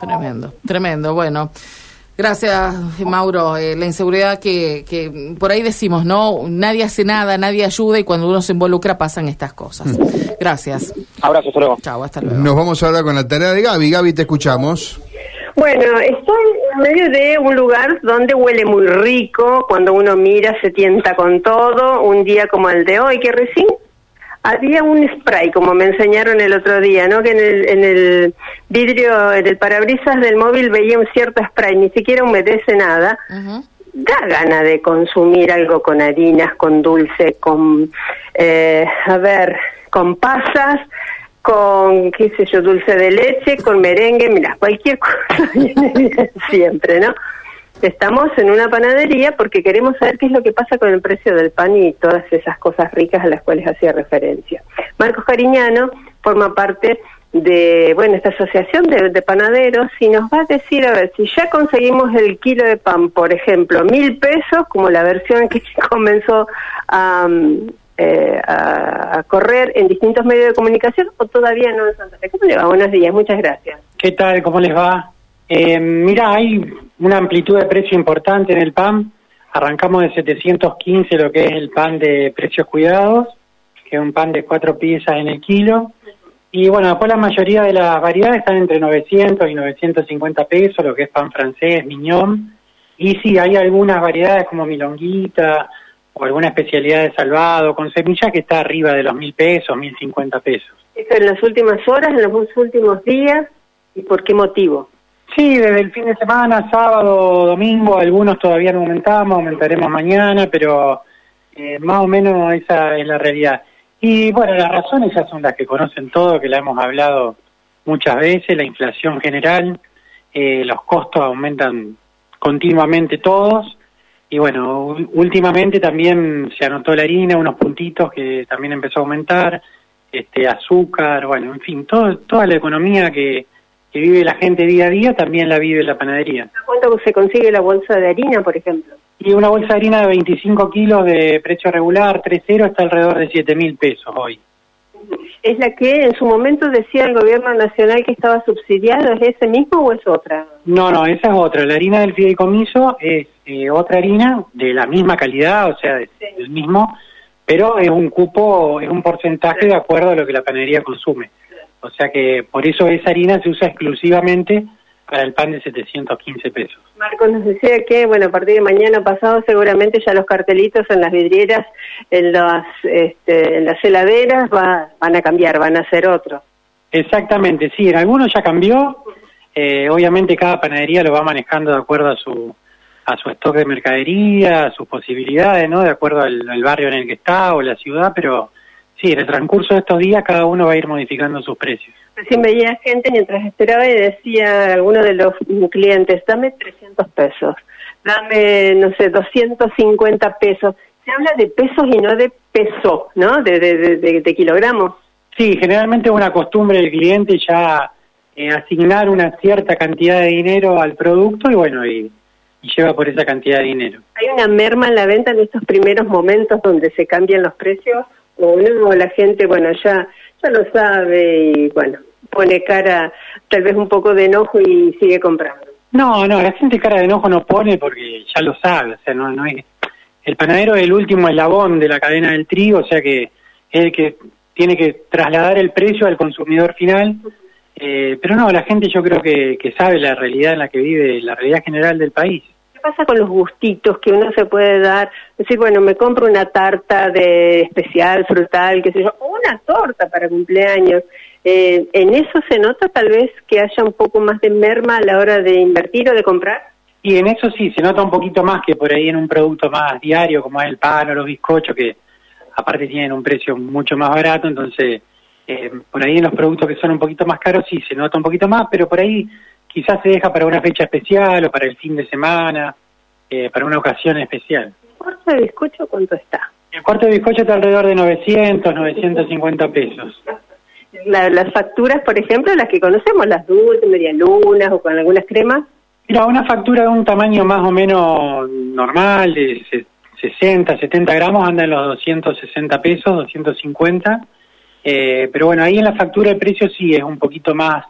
Tremendo, tremendo. Bueno. Gracias, Mauro. Eh, la inseguridad que, que por ahí decimos, ¿no? Nadie hace nada, nadie ayuda y cuando uno se involucra pasan estas cosas. Mm. Gracias. Abrazo, hasta luego. Chao, hasta luego. Nos vamos ahora con la tarea de Gaby. Gaby, te escuchamos. Bueno, estoy en medio de un lugar donde huele muy rico, cuando uno mira se tienta con todo, un día como el de hoy, que recién había un spray, como me enseñaron el otro día, ¿no? Que en el, en el vidrio, en el parabrisas del móvil veía un cierto spray, ni siquiera humedece nada. Da gana de consumir algo con harinas, con dulce, con, eh, a ver, con pasas, con, qué sé yo, dulce de leche, con merengue, mira, cualquier cosa siempre, ¿no? Estamos en una panadería porque queremos saber qué es lo que pasa con el precio del pan y todas esas cosas ricas a las cuales hacía referencia. Marcos Cariñano forma parte de, bueno, esta asociación de, de panaderos y nos va a decir, a ver, si ya conseguimos el kilo de pan, por ejemplo, mil pesos, como la versión que comenzó a, mm, eh, correr en distintos medios de comunicación, o todavía no en Santa Fe. ¿Cómo le va? Buenos días, muchas gracias. ¿Qué tal? ¿Cómo les va? Eh, mira, hay una amplitud de precio importante en el pan. Arrancamos de 715 lo que es el pan de precios cuidados, que es un pan de cuatro piezas en el kilo. Y bueno, después la mayoría de las variedades están entre 900 y 950 pesos, lo que es pan francés, miñón. Y sí, hay algunas variedades como milonguita o alguna especialidad de salvado con semillas que está arriba de los mil pesos, mil cincuenta pesos. Esto en las últimas horas, en los últimos días, ¿y por qué motivo? Sí, desde el fin de semana, sábado, domingo, algunos todavía no aumentamos, aumentaremos mañana, pero eh, más o menos esa es la realidad. Y bueno, las razones ya son las que conocen todo, que la hemos hablado muchas veces, la inflación general, eh, los costos aumentan continuamente todos, y bueno, últimamente también se anotó la harina, unos puntitos que también empezó a aumentar, este azúcar, bueno, en fin, todo, toda la economía que, que vive la gente día a día también la vive la panadería. ¿A cuánto se consigue la bolsa de harina, por ejemplo? Y una bolsa de harina de 25 kilos de precio regular, 3.0, está alrededor de 7 mil pesos hoy. ¿Es la que en su momento decía el gobierno nacional que estaba subsidiado? ¿Es ese mismo o es otra? No, no, esa es otra. La harina del fideicomiso es eh, otra harina de la misma calidad, o sea, de- del mismo, pero es un cupo, es un porcentaje de acuerdo a lo que la panadería consume. O sea que por eso esa harina se usa exclusivamente para el pan de 715 pesos. Marcos nos decía que, bueno, a partir de mañana pasado seguramente ya los cartelitos en las vidrieras, en las, este, en las heladeras va- van a cambiar, van a ser otro. Exactamente, sí, en algunos ya cambió. Eh, obviamente cada panadería lo va manejando de acuerdo a su a su stock de mercadería, a sus posibilidades, ¿no? De acuerdo al, al barrio en el que está o la ciudad, pero sí, en el transcurso de estos días cada uno va a ir modificando sus precios. Recién veía gente mientras esperaba y decía a alguno de los clientes, dame 300 pesos, dame, no sé, 250 pesos. Se habla de pesos y no de peso, ¿no? De, de, de, kilogramos. Sí, generalmente es una costumbre del cliente ya eh, asignar una cierta cantidad de dinero al producto y bueno, y, y lleva por esa cantidad de dinero. ¿Hay una merma en la venta en estos primeros momentos donde se cambian los precios? ¿O? La gente, bueno, ya, ya lo sabe y, bueno, pone cara tal vez un poco de enojo y sigue comprando. No, no, la gente cara de enojo no pone porque ya lo sabe, o sea, no, no es... El panadero es el último eslabón de la cadena del trigo, o sea que es el que tiene que trasladar el precio al consumidor final, eh, pero no, la gente yo creo que, que sabe la realidad en la que vive, la realidad general del país. ¿Qué pasa con los gustitos que uno se puede dar? Decir, bueno, me compro una tarta de especial, frutal, qué sé yo, o una torta para cumpleaños. Eh, ¿En eso se nota tal vez que haya un poco más de merma a la hora de invertir o de comprar? Y en eso sí, se nota un poquito más que por ahí en un producto más diario, como es el pan o los bizcochos, que aparte tienen un precio mucho más barato, entonces eh, por ahí en los productos que son un poquito más caros sí se nota un poquito más, pero por ahí quizás se deja para una fecha especial o para el fin de semana, eh, para una ocasión especial. ¿El cuarto de bizcocho cuánto está? El cuarto de bizcocho está alrededor de 900, 950 pesos. La- las facturas, por ejemplo, las que conocemos, las dulces, medialunas o con algunas cremas, Mira, una factura de un tamaño más o menos normal, de se- 60, 70 gramos, anda en los 260 pesos, 250. Eh, pero bueno, ahí en la factura el precio sí es un poquito más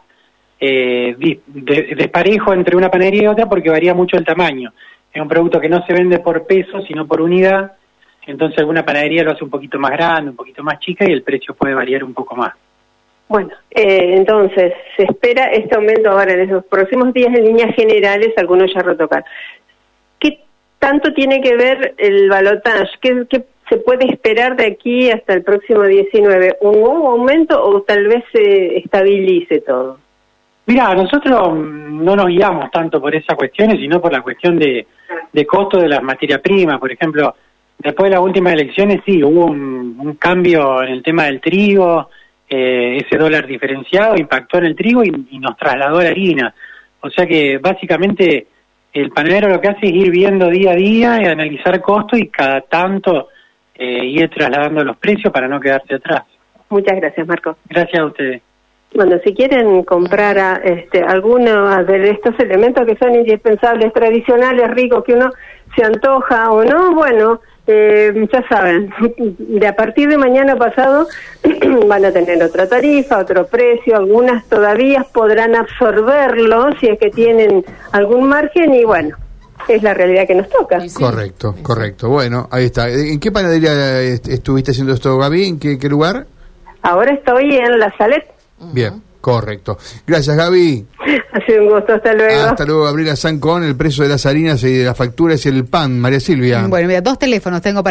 eh, desparejo entre una panadería y otra porque varía mucho el tamaño. Es un producto que no se vende por peso, sino por unidad. Entonces alguna panadería lo hace un poquito más grande, un poquito más chica y el precio puede variar un poco más. Bueno, eh, entonces, se espera este aumento ahora en esos próximos días en líneas generales, algunos ya retocar. ¿Qué tanto tiene que ver el balotaje? ¿Qué, qué se puede esperar de aquí hasta el próximo 19? ¿Un nuevo aumento o tal vez se estabilice todo? Mira, nosotros mm, no nos guiamos tanto por esas cuestiones, sino por la cuestión de, de costo de las materias primas. Por ejemplo, después de las últimas elecciones, sí, hubo un, un cambio en el tema del trigo, eh, ese dólar diferenciado impactó en el trigo y, y nos trasladó a la harina. O sea que básicamente el panadero lo que hace es ir viendo día a día y analizar costos y cada tanto eh, ir trasladando los precios para no quedarse atrás. Muchas gracias, Marco. Gracias a ustedes. Bueno, si quieren comprar a, este, alguno de estos elementos que son indispensables, tradicionales, ricos, que uno se antoja o no, bueno, eh, ya saben, de a partir de mañana pasado van a tener otra tarifa, otro precio, algunas todavía podrán absorberlo si es que tienen algún margen y bueno, es la realidad que nos toca. Sí. Correcto, correcto. Bueno, ahí está. ¿En qué panadería est- estuviste haciendo esto, Gaby? ¿En qué, qué lugar? Ahora estoy en la Salet, Bien, correcto. Gracias, Gaby. ha sido un gusto, hasta luego. Hasta luego, Gabriela San con el precio de las harinas y de las facturas y el pan. María Silvia. Bueno, mira, dos teléfonos tengo para